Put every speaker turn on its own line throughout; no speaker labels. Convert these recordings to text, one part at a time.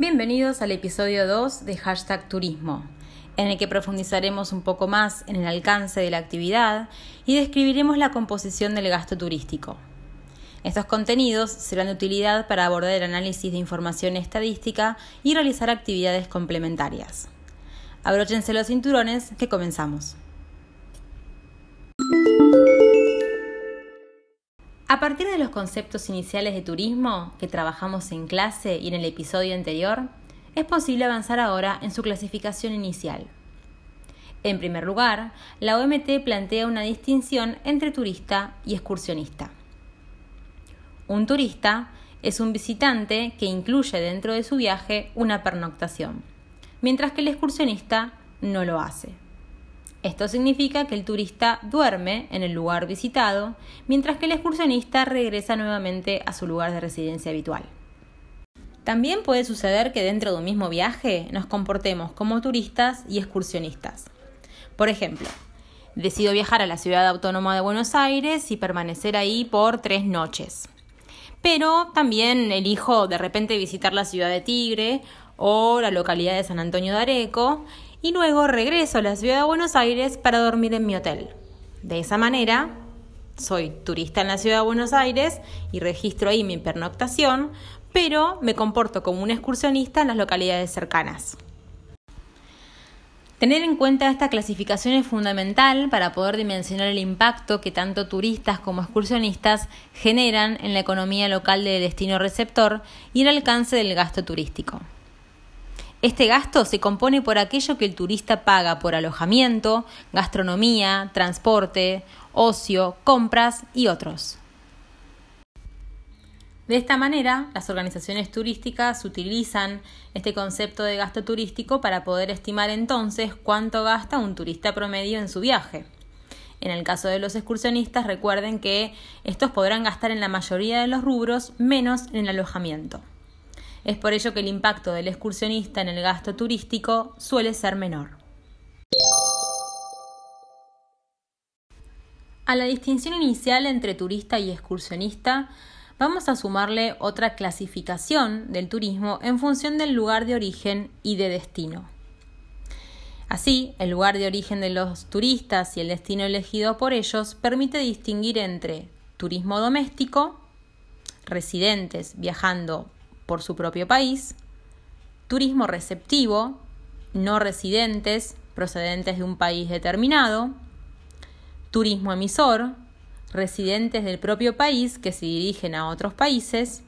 Bienvenidos al episodio 2 de Hashtag Turismo, en el que profundizaremos un poco más en el alcance de la actividad y describiremos la composición del gasto turístico. Estos contenidos serán de utilidad para abordar el análisis de información estadística y realizar actividades complementarias. Abróchense los cinturones que comenzamos. A partir de los conceptos iniciales de turismo que trabajamos en clase y en el episodio anterior, es posible avanzar ahora en su clasificación inicial. En primer lugar, la OMT plantea una distinción entre turista y excursionista. Un turista es un visitante que incluye dentro de su viaje una pernoctación, mientras que el excursionista no lo hace. Esto significa que el turista duerme en el lugar visitado, mientras que el excursionista regresa nuevamente a su lugar de residencia habitual. También puede suceder que dentro de un mismo viaje nos comportemos como turistas y excursionistas. Por ejemplo, decido viajar a la ciudad autónoma de Buenos Aires y permanecer ahí por tres noches. Pero también elijo de repente visitar la ciudad de Tigre o la localidad de San Antonio de Areco y luego regreso a la ciudad de Buenos Aires para dormir en mi hotel. De esa manera, soy turista en la ciudad de Buenos Aires y registro ahí mi pernoctación, pero me comporto como un excursionista en las localidades cercanas. Tener en cuenta esta clasificación es fundamental para poder dimensionar el impacto que tanto turistas como excursionistas generan en la economía local de destino receptor y el alcance del gasto turístico. Este gasto se compone por aquello que el turista paga por alojamiento, gastronomía, transporte, ocio, compras y otros. De esta manera, las organizaciones turísticas utilizan este concepto de gasto turístico para poder estimar entonces cuánto gasta un turista promedio en su viaje. En el caso de los excursionistas, recuerden que estos podrán gastar en la mayoría de los rubros menos en el alojamiento. Es por ello que el impacto del excursionista en el gasto turístico suele ser menor. A la distinción inicial entre turista y excursionista, vamos a sumarle otra clasificación del turismo en función del lugar de origen y de destino. Así, el lugar de origen de los turistas y el destino elegido por ellos permite distinguir entre turismo doméstico, residentes viajando por su propio país, turismo receptivo, no residentes procedentes de un país determinado, turismo emisor, residentes del propio país que se dirigen a otros países,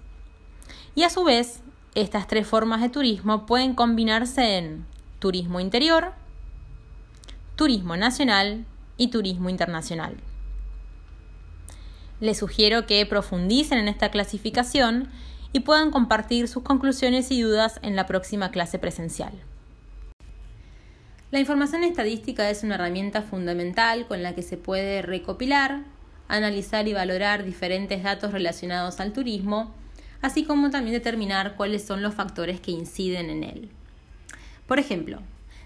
y a su vez, estas tres formas de turismo pueden combinarse en turismo interior, turismo nacional y turismo internacional. Les sugiero que profundicen en esta clasificación y puedan compartir sus conclusiones y dudas en la próxima clase presencial. La información estadística es una herramienta fundamental con la que se puede recopilar, analizar y valorar diferentes datos relacionados al turismo, así como también determinar cuáles son los factores que inciden en él. Por ejemplo,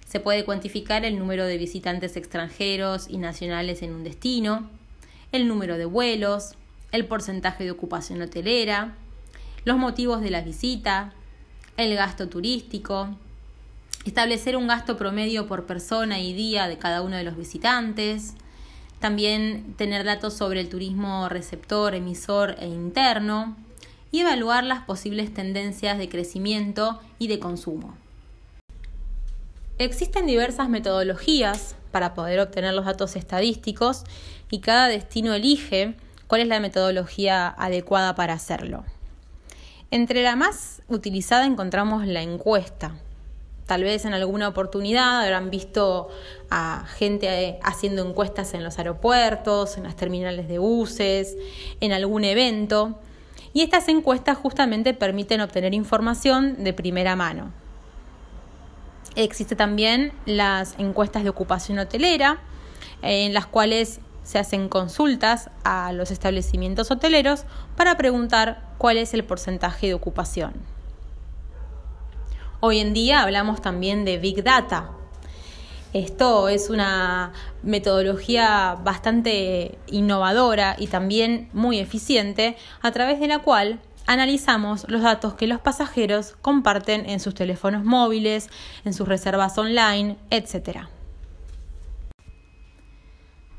se puede cuantificar el número de visitantes extranjeros y nacionales en un destino, el número de vuelos, el porcentaje de ocupación hotelera, los motivos de la visita, el gasto turístico, establecer un gasto promedio por persona y día de cada uno de los visitantes, también tener datos sobre el turismo receptor, emisor e interno y evaluar las posibles tendencias de crecimiento y de consumo. Existen diversas metodologías para poder obtener los datos estadísticos y cada destino elige cuál es la metodología adecuada para hacerlo. Entre la más utilizada encontramos la encuesta. Tal vez en alguna oportunidad habrán visto a gente eh, haciendo encuestas en los aeropuertos, en las terminales de buses, en algún evento. Y estas encuestas justamente permiten obtener información de primera mano. Existen también las encuestas de ocupación hotelera, en las cuales se hacen consultas a los establecimientos hoteleros para preguntar cuál es el porcentaje de ocupación. Hoy en día hablamos también de Big Data. Esto es una metodología bastante innovadora y también muy eficiente a través de la cual analizamos los datos que los pasajeros comparten en sus teléfonos móviles, en sus reservas online, etc.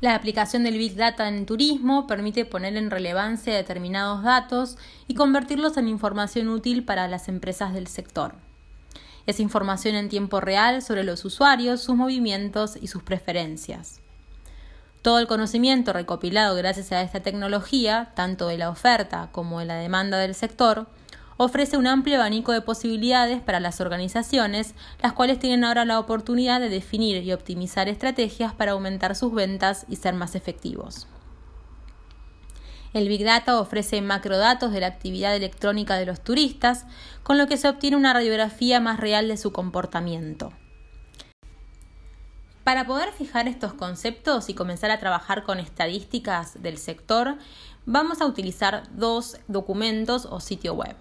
La aplicación del Big Data en turismo permite poner en relevancia determinados datos y convertirlos en información útil para las empresas del sector. Es información en tiempo real sobre los usuarios, sus movimientos y sus preferencias. Todo el conocimiento recopilado gracias a esta tecnología, tanto de la oferta como de la demanda del sector, ofrece un amplio abanico de posibilidades para las organizaciones, las cuales tienen ahora la oportunidad de definir y optimizar estrategias para aumentar sus ventas y ser más efectivos. El Big Data ofrece macrodatos de la actividad electrónica de los turistas, con lo que se obtiene una radiografía más real de su comportamiento. Para poder fijar estos conceptos y comenzar a trabajar con estadísticas del sector, vamos a utilizar dos documentos o sitio web.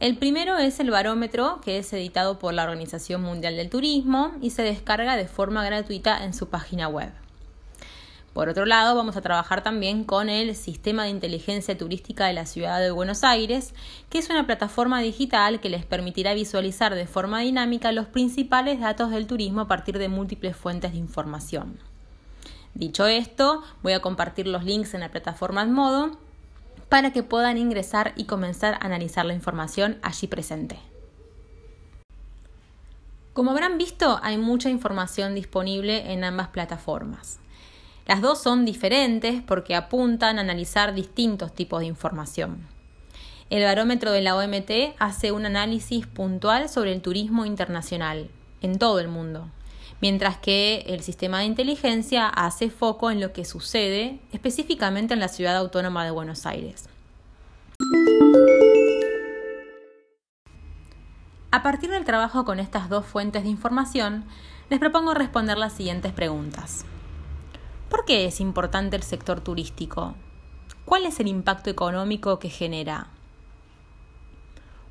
El primero es el barómetro, que es editado por la Organización Mundial del Turismo y se descarga de forma gratuita en su página web. Por otro lado, vamos a trabajar también con el Sistema de Inteligencia Turística de la Ciudad de Buenos Aires, que es una plataforma digital que les permitirá visualizar de forma dinámica los principales datos del turismo a partir de múltiples fuentes de información. Dicho esto, voy a compartir los links en la plataforma modo para que puedan ingresar y comenzar a analizar la información allí presente. Como habrán visto, hay mucha información disponible en ambas plataformas. Las dos son diferentes porque apuntan a analizar distintos tipos de información. El barómetro de la OMT hace un análisis puntual sobre el turismo internacional en todo el mundo, mientras que el sistema de inteligencia hace foco en lo que sucede específicamente en la ciudad autónoma de Buenos Aires. A partir del trabajo con estas dos fuentes de información, les propongo responder las siguientes preguntas. ¿Por qué es importante el sector turístico? ¿Cuál es el impacto económico que genera?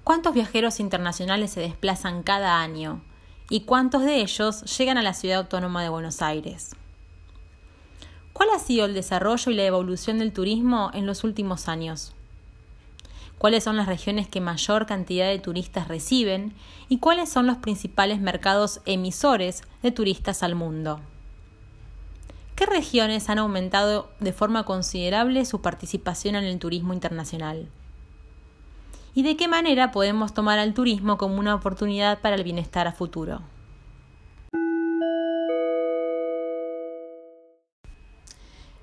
¿Cuántos viajeros internacionales se desplazan cada año? Y cuántos de ellos llegan a la ciudad autónoma de Buenos Aires. ¿Cuál ha sido el desarrollo y la evolución del turismo en los últimos años? ¿Cuáles son las regiones que mayor cantidad de turistas reciben? ¿Y cuáles son los principales mercados emisores de turistas al mundo? ¿Qué regiones han aumentado de forma considerable su participación en el turismo internacional? Y de qué manera podemos tomar al turismo como una oportunidad para el bienestar a futuro.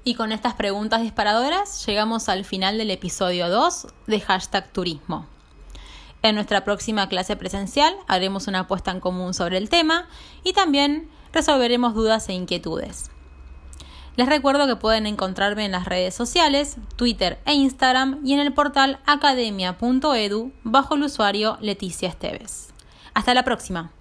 Y con estas preguntas disparadoras llegamos al final del episodio 2 de Hashtag Turismo. En nuestra próxima clase presencial haremos una apuesta en común sobre el tema y también resolveremos dudas e inquietudes. Les recuerdo que pueden encontrarme en las redes sociales, Twitter e Instagram y en el portal academia.edu bajo el usuario Leticia Esteves. Hasta la próxima.